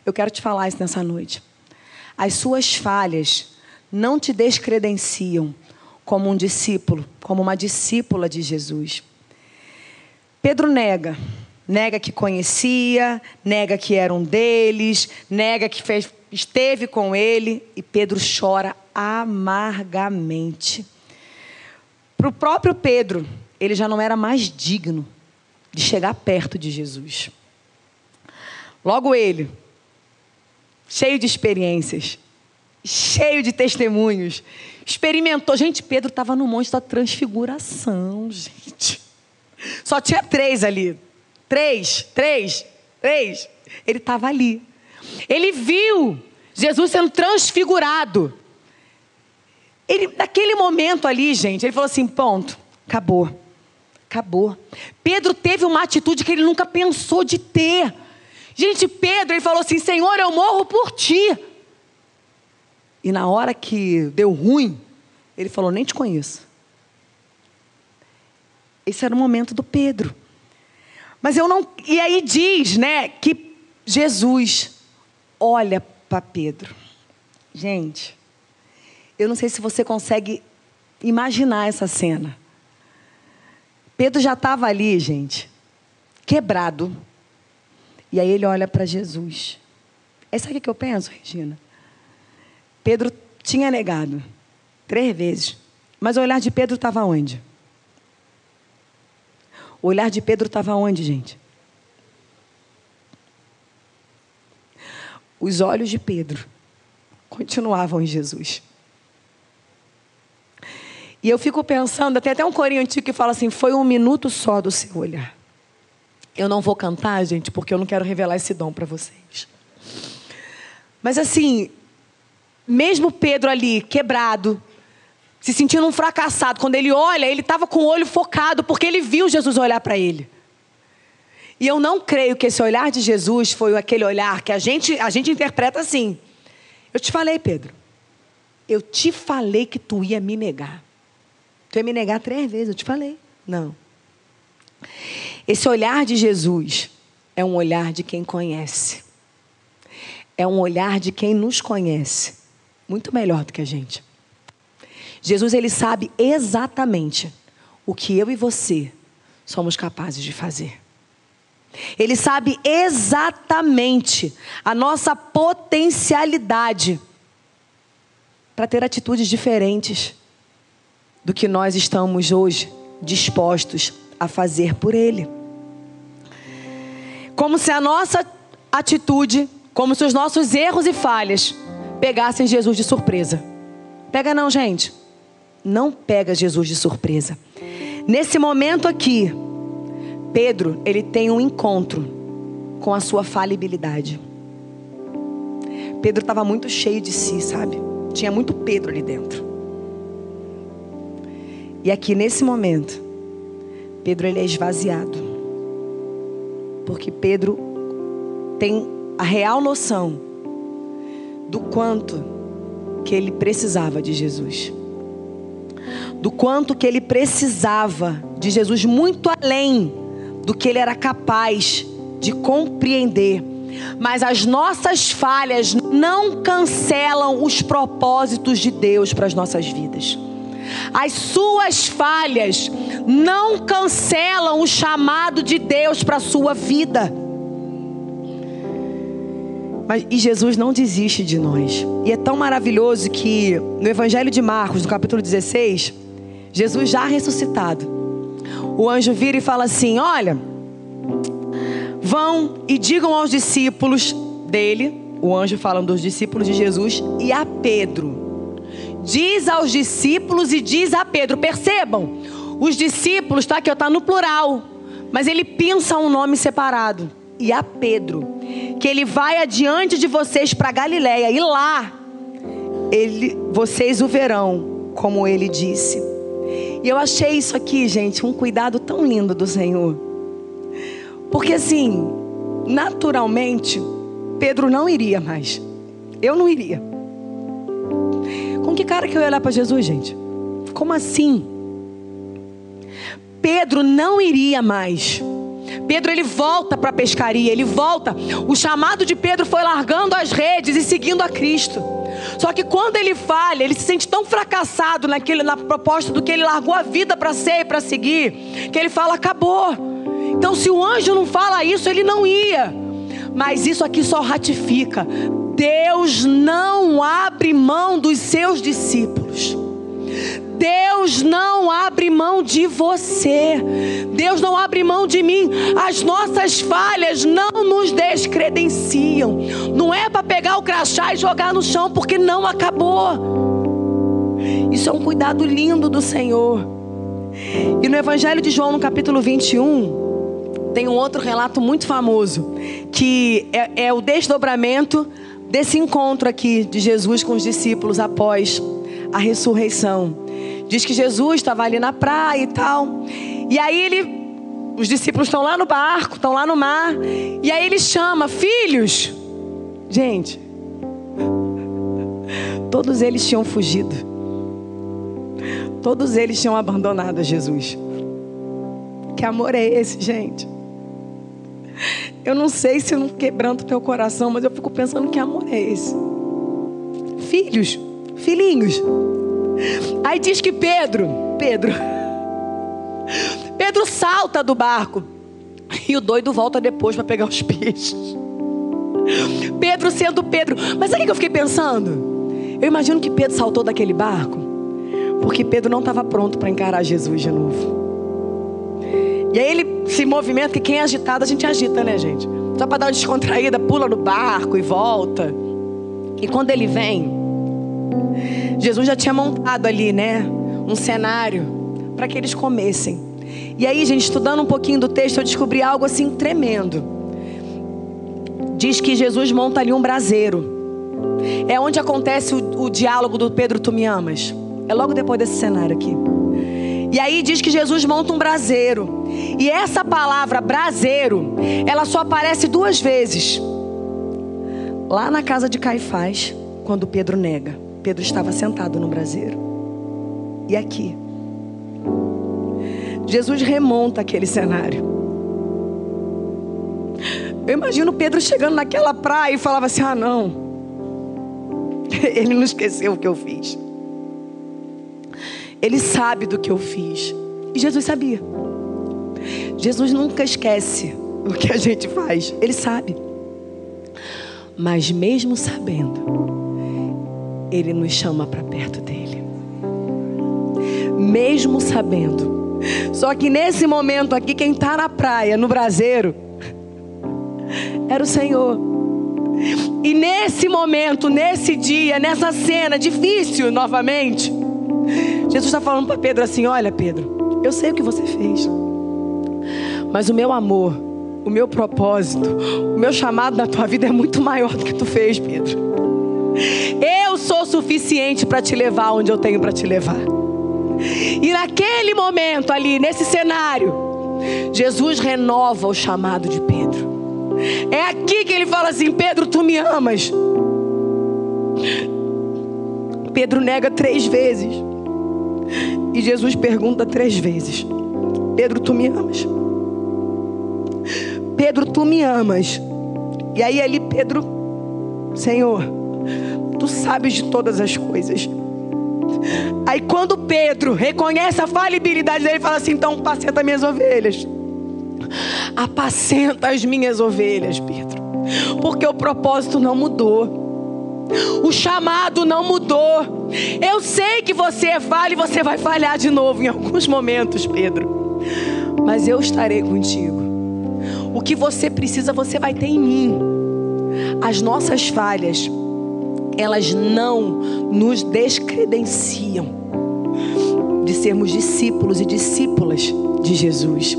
Eu quero te falar isso nessa noite. As suas falhas não te descredenciam como um discípulo, como uma discípula de Jesus. Pedro nega. Nega que conhecia, nega que era um deles, nega que fez, esteve com ele, e Pedro chora amargamente. Para o próprio Pedro, ele já não era mais digno de chegar perto de Jesus. Logo ele, cheio de experiências, cheio de testemunhos, experimentou. Gente, Pedro estava no monte da transfiguração, gente. Só tinha três ali. Três, três, três. Ele estava ali. Ele viu Jesus sendo transfigurado. Ele, naquele momento ali, gente, ele falou assim: ponto, acabou. Acabou. Pedro teve uma atitude que ele nunca pensou de ter. Gente, Pedro, ele falou assim: Senhor, eu morro por ti. E na hora que deu ruim, ele falou: Nem te conheço. Esse era o momento do Pedro. Mas eu não. E aí diz, né, que Jesus olha para Pedro. Gente, eu não sei se você consegue imaginar essa cena. Pedro já estava ali, gente, quebrado. E aí ele olha para Jesus. É sabe o que eu penso, Regina? Pedro tinha negado três vezes. Mas o olhar de Pedro estava onde? O olhar de Pedro estava onde, gente? Os olhos de Pedro continuavam em Jesus. E eu fico pensando, tem até um corinho antigo que fala assim: foi um minuto só do seu olhar. Eu não vou cantar, gente, porque eu não quero revelar esse dom para vocês. Mas assim, mesmo Pedro ali, quebrado, se sentindo um fracassado. Quando ele olha, ele estava com o olho focado, porque ele viu Jesus olhar para ele. E eu não creio que esse olhar de Jesus foi aquele olhar que a gente, a gente interpreta assim. Eu te falei, Pedro. Eu te falei que tu ia me negar. Tu ia me negar três vezes, eu te falei. Não. Esse olhar de Jesus é um olhar de quem conhece. É um olhar de quem nos conhece. Muito melhor do que a gente. Jesus, ele sabe exatamente o que eu e você somos capazes de fazer. Ele sabe exatamente a nossa potencialidade para ter atitudes diferentes do que nós estamos hoje dispostos a fazer por Ele. Como se a nossa atitude, como se os nossos erros e falhas pegassem Jesus de surpresa. Pega não, gente. Não pega Jesus de surpresa. Nesse momento aqui, Pedro, ele tem um encontro com a sua falibilidade. Pedro estava muito cheio de si, sabe? Tinha muito Pedro ali dentro. E aqui nesse momento, Pedro ele é esvaziado. Porque Pedro tem a real noção do quanto que ele precisava de Jesus. Do quanto que ele precisava de Jesus muito além do que ele era capaz de compreender. Mas as nossas falhas não cancelam os propósitos de Deus para as nossas vidas. As suas falhas não cancelam o chamado de Deus para a sua vida. Mas, e Jesus não desiste de nós. E é tão maravilhoso que no Evangelho de Marcos, no capítulo 16, Jesus já ressuscitado, o anjo vira e fala assim: Olha, vão e digam aos discípulos dele, o anjo falando dos discípulos de Jesus, e a Pedro diz aos discípulos e diz a Pedro. Percebam, os discípulos, tá? Que está no plural, mas ele pensa um nome separado. E a Pedro, que ele vai adiante de vocês para Galiléia e lá ele, vocês o verão, como ele disse. E eu achei isso aqui, gente, um cuidado tão lindo do Senhor. Porque assim, naturalmente, Pedro não iria mais. Eu não iria. Com que cara que eu ia olhar para Jesus, gente? Como assim? Pedro não iria mais. Pedro ele volta para a pescaria, ele volta. O chamado de Pedro foi largando as redes e seguindo a Cristo. Só que quando ele falha, ele se sente tão fracassado naquele, na proposta do que ele largou a vida para ser e para seguir, que ele fala: acabou. Então, se o anjo não fala isso, ele não ia. Mas isso aqui só ratifica. Deus não abre mão dos seus discípulos. Deus não abre mão de você. Deus não abre mão de mim. As nossas falhas não nos descredenciam. Não é para pegar o crachá e jogar no chão porque não acabou. Isso é um cuidado lindo do Senhor. E no Evangelho de João, no capítulo 21, tem um outro relato muito famoso, que é, é o desdobramento desse encontro aqui de Jesus com os discípulos após a ressurreição. Diz que Jesus estava ali na praia e tal. E aí ele os discípulos estão lá no barco, estão lá no mar, e aí ele chama filhos. Gente, todos eles tinham fugido. Todos eles tinham abandonado Jesus. Que amor é esse, gente? Eu não sei se eu não quebranto teu coração, mas eu fico pensando que amor é esse. Filhos, filhinhos. Aí diz que Pedro, Pedro, Pedro salta do barco e o doido volta depois para pegar os peixes. Pedro sendo Pedro. Mas sabe o que eu fiquei pensando? Eu imagino que Pedro saltou daquele barco porque Pedro não estava pronto para encarar Jesus de novo. E aí ele se movimenta, que quem é agitado a gente agita, né, gente? Só para dar uma descontraída, pula no barco e volta. E quando ele vem, Jesus já tinha montado ali, né, um cenário para que eles comessem. E aí, gente, estudando um pouquinho do texto, eu descobri algo assim tremendo. Diz que Jesus monta ali um braseiro. É onde acontece o, o diálogo do Pedro, tu me amas. É logo depois desse cenário aqui. E aí diz que Jesus monta um braseiro. E essa palavra braseiro, ela só aparece duas vezes. Lá na casa de Caifás, quando Pedro nega. Pedro estava sentado no braseiro. E aqui. Jesus remonta aquele cenário. Eu imagino Pedro chegando naquela praia e falava assim: ah, não. (laughs) Ele não esqueceu o que eu fiz. Ele sabe do que eu fiz. E Jesus sabia. Jesus nunca esquece o que a gente faz. Ele sabe. Mas mesmo sabendo, ele nos chama para perto dele. Mesmo sabendo. Só que nesse momento aqui, quem está na praia, no braseiro, era o Senhor. E nesse momento, nesse dia, nessa cena difícil novamente, Jesus está falando para Pedro assim: Olha, Pedro, eu sei o que você fez, mas o meu amor, o meu propósito, o meu chamado na tua vida é muito maior do que tu fez, Pedro. Eu sou suficiente para te levar onde eu tenho para te levar. E naquele momento ali, nesse cenário, Jesus renova o chamado de Pedro. É aqui que ele fala assim: Pedro, tu me amas. Pedro nega três vezes. E Jesus pergunta três vezes: Pedro, tu me amas? Pedro, tu me amas? E aí ali Pedro, Senhor, tu sabes de todas as coisas. Aí quando Pedro reconhece a falibilidade dele, ele fala assim: então apacenta minhas ovelhas. Apacenta as minhas ovelhas, Pedro. Porque o propósito não mudou. O chamado não mudou. Eu sei que você é falha e você vai falhar de novo em alguns momentos, Pedro. Mas eu estarei contigo. O que você precisa, você vai ter em mim. As nossas falhas, elas não nos descredenciam de sermos discípulos e discípulas de Jesus.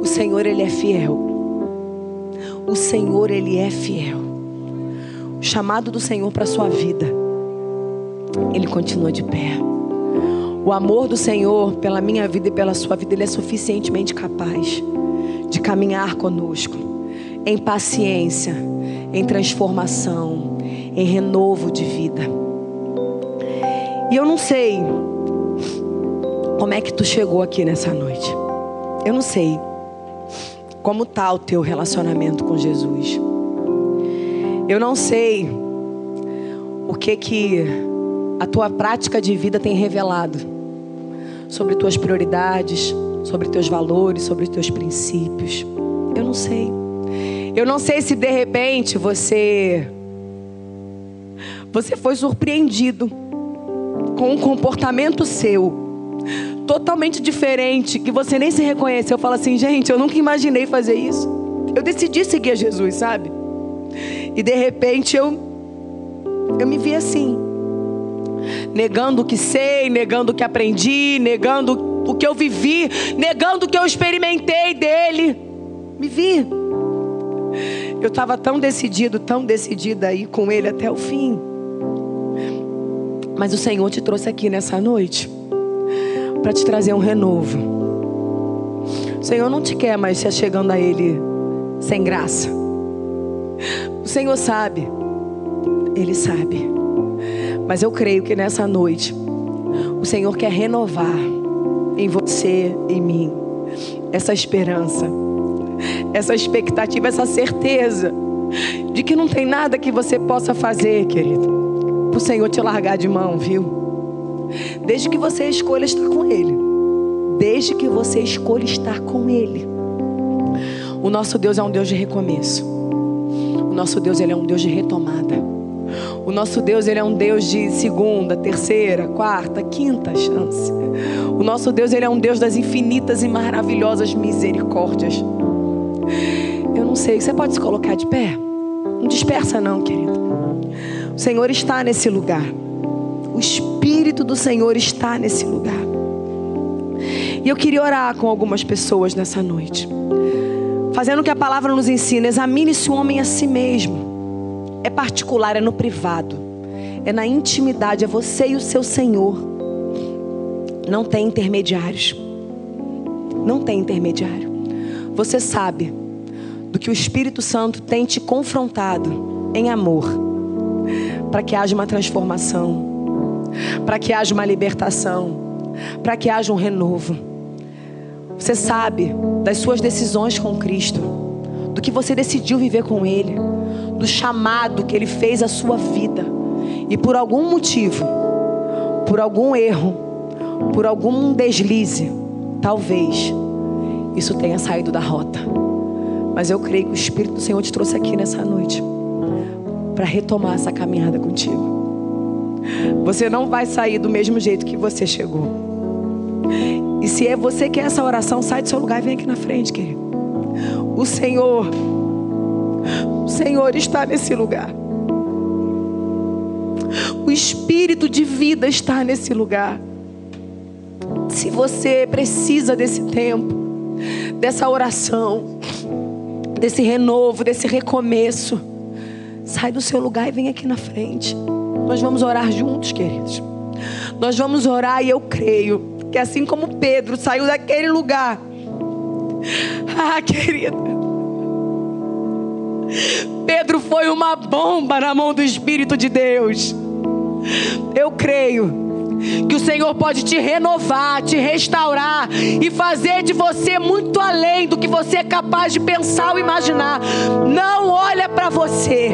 O Senhor, Ele é fiel. O Senhor, Ele é fiel chamado do Senhor para a sua vida, ele continua de pé. O amor do Senhor pela minha vida e pela sua vida, ele é suficientemente capaz de caminhar conosco em paciência, em transformação, em renovo de vida. E eu não sei como é que tu chegou aqui nessa noite. Eu não sei como está o teu relacionamento com Jesus. Eu não sei o que que a tua prática de vida tem revelado sobre tuas prioridades, sobre teus valores, sobre teus princípios. Eu não sei. Eu não sei se de repente você você foi surpreendido com um comportamento seu totalmente diferente que você nem se reconheceu. Fala assim, gente, eu nunca imaginei fazer isso. Eu decidi seguir a Jesus, sabe? E de repente eu eu me vi assim, negando o que sei, negando o que aprendi, negando o que eu vivi, negando o que eu experimentei dele. Me vi. Eu estava tão decidido, tão decidida a ir com ele até o fim. Mas o Senhor te trouxe aqui nessa noite para te trazer um renovo. O Senhor não te quer mais se chegando a Ele sem graça. O Senhor sabe, Ele sabe. Mas eu creio que nessa noite, o Senhor quer renovar em você, em mim, essa esperança, essa expectativa, essa certeza de que não tem nada que você possa fazer, querido, para o Senhor te largar de mão, viu? Desde que você escolha estar com Ele. Desde que você escolha estar com Ele. O nosso Deus é um Deus de recomeço. O nosso Deus ele é um Deus de retomada. O nosso Deus ele é um Deus de segunda, terceira, quarta, quinta chance. O nosso Deus ele é um Deus das infinitas e maravilhosas misericórdias. Eu não sei, você pode se colocar de pé? Não dispersa não, querido. O Senhor está nesse lugar. O Espírito do Senhor está nesse lugar. E eu queria orar com algumas pessoas nessa noite. Fazendo o que a palavra nos ensina, examine-se o homem a si mesmo. É particular, é no privado, é na intimidade, é você e o seu Senhor. Não tem intermediários. Não tem intermediário. Você sabe do que o Espírito Santo tem te confrontado em amor, para que haja uma transformação, para que haja uma libertação, para que haja um renovo. Você sabe das suas decisões com Cristo, do que você decidiu viver com Ele, do chamado que Ele fez à sua vida, e por algum motivo, por algum erro, por algum deslize, talvez isso tenha saído da rota. Mas eu creio que o Espírito do Senhor te trouxe aqui nessa noite para retomar essa caminhada contigo. Você não vai sair do mesmo jeito que você chegou. E se é você que é essa oração, sai do seu lugar e vem aqui na frente, querido. O Senhor, o Senhor está nesse lugar. O Espírito de vida está nesse lugar. Se você precisa desse tempo, dessa oração, desse renovo, desse recomeço. Sai do seu lugar e vem aqui na frente. Nós vamos orar juntos, queridos. Nós vamos orar e eu creio que assim como Pedro saiu daquele lugar. (laughs) Ah, querido. Pedro foi uma bomba na mão do Espírito de Deus. Eu creio que o Senhor pode te renovar, te restaurar e fazer de você muito além do que você é capaz de pensar ou imaginar. Não olha para você.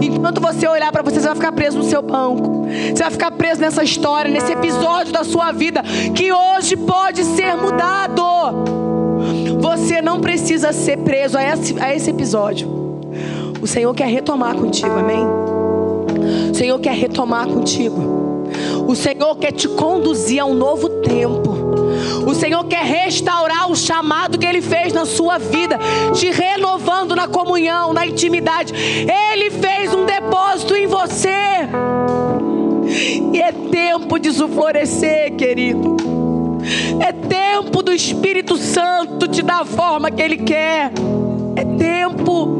Enquanto você olhar para você, você vai ficar preso no seu banco. Você vai ficar preso nessa história, nesse episódio da sua vida que hoje pode ser mudado. Você não precisa ser preso a esse, a esse episódio. O Senhor quer retomar contigo, amém? O Senhor quer retomar contigo. O Senhor quer te conduzir a um novo tempo. O Senhor quer restaurar o chamado que Ele fez na sua vida, te renovando na comunhão, na intimidade. Ele fez um depósito em você. E é tempo de florescer, querido. É tempo do Espírito Santo te dar a forma que Ele quer. É tempo.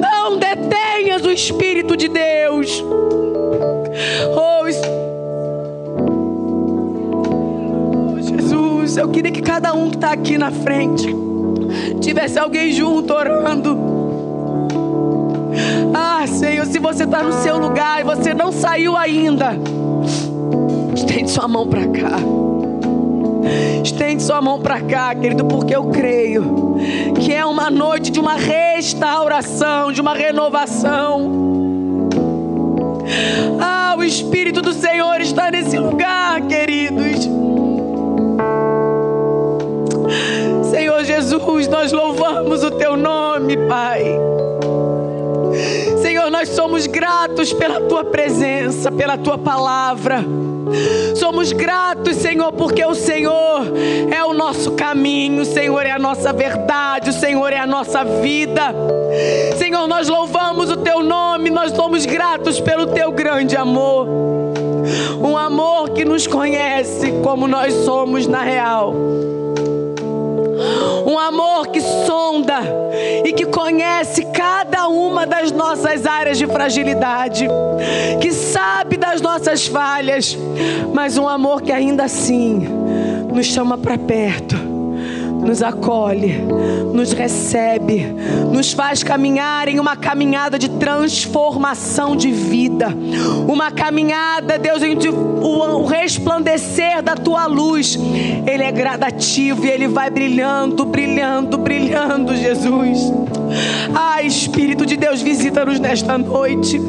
Não detenhas o Espírito de Deus. Oh, Jesus, eu queria que cada um que está aqui na frente tivesse alguém junto orando. Ah, Senhor, se você está no seu lugar e você não saiu ainda, estende sua mão para cá. Estende sua mão para cá, querido, porque eu creio que é uma noite de uma restauração, de uma renovação. Ah, o Espírito do Senhor está nesse lugar, queridos. Senhor Jesus, nós louvamos o teu nome, Pai. Senhor, nós somos gratos pela tua presença, pela tua palavra. Somos gratos, Senhor, porque o Senhor é o nosso caminho, o Senhor é a nossa verdade, o Senhor é a nossa vida. Senhor, nós louvamos o teu nome, nós somos gratos pelo teu grande amor. Um amor que nos conhece como nós somos na real um amor que sonda e que conhece cada uma das nossas áreas de fragilidade, que sabe das nossas falhas, mas um amor que ainda assim nos chama para perto nos acolhe, nos recebe, nos faz caminhar em uma caminhada de transformação de vida, uma caminhada, Deus, o resplandecer da tua luz, ele é gradativo e ele vai brilhando, brilhando, brilhando, Jesus. Ah, Espírito de Deus, visita-nos nesta noite.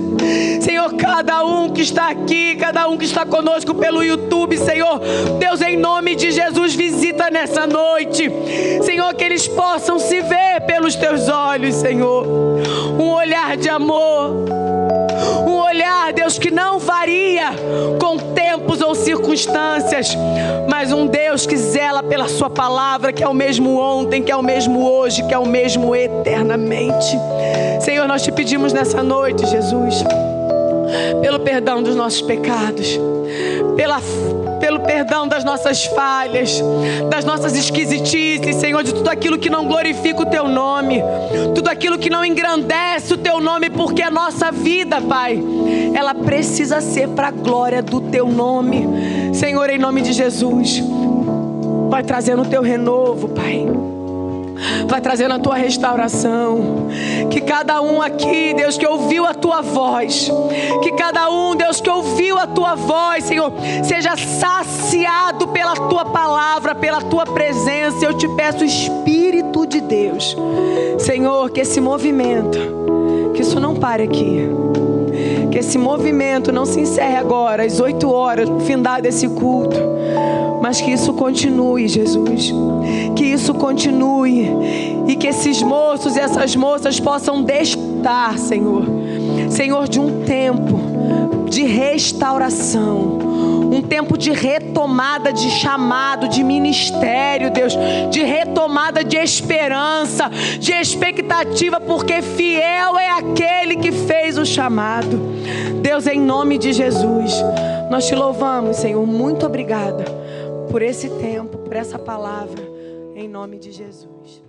Senhor, cada um que está aqui, cada um que está conosco pelo YouTube, Senhor, Deus, em nome de Jesus, visita nessa noite. Senhor, que eles possam se ver pelos teus olhos, Senhor. Um olhar de amor. Um olhar, Deus, que não varia com tempos ou circunstâncias, mas um Deus que zela pela Sua palavra, que é o mesmo ontem, que é o mesmo hoje, que é o mesmo eternamente. Senhor, nós te pedimos nessa noite, Jesus pelo perdão dos nossos pecados, pela, pelo perdão das nossas falhas, das nossas esquisitices, Senhor, de tudo aquilo que não glorifica o Teu nome, tudo aquilo que não engrandece o Teu nome, porque a nossa vida, Pai, ela precisa ser para a glória do Teu nome, Senhor, em nome de Jesus. Vai trazendo o Teu renovo, Pai vai trazendo a tua restauração. Que cada um aqui, Deus, que ouviu a tua voz, que cada um, Deus, que ouviu a tua voz, Senhor, seja saciado pela tua palavra, pela tua presença. Eu te peço, Espírito de Deus, Senhor, que esse movimento, que isso não pare aqui. Que esse movimento não se encerre agora, às oito horas, no findar desse culto mas que isso continue, Jesus. Que isso continue e que esses moços e essas moças possam destar, Senhor. Senhor, de um tempo de restauração um tempo de retomada de chamado, de ministério, Deus, de retomada de esperança, de expectativa, porque fiel é aquele que fez o chamado. Deus, em nome de Jesus, nós te louvamos, Senhor. Muito obrigada por esse tempo, por essa palavra, em nome de Jesus.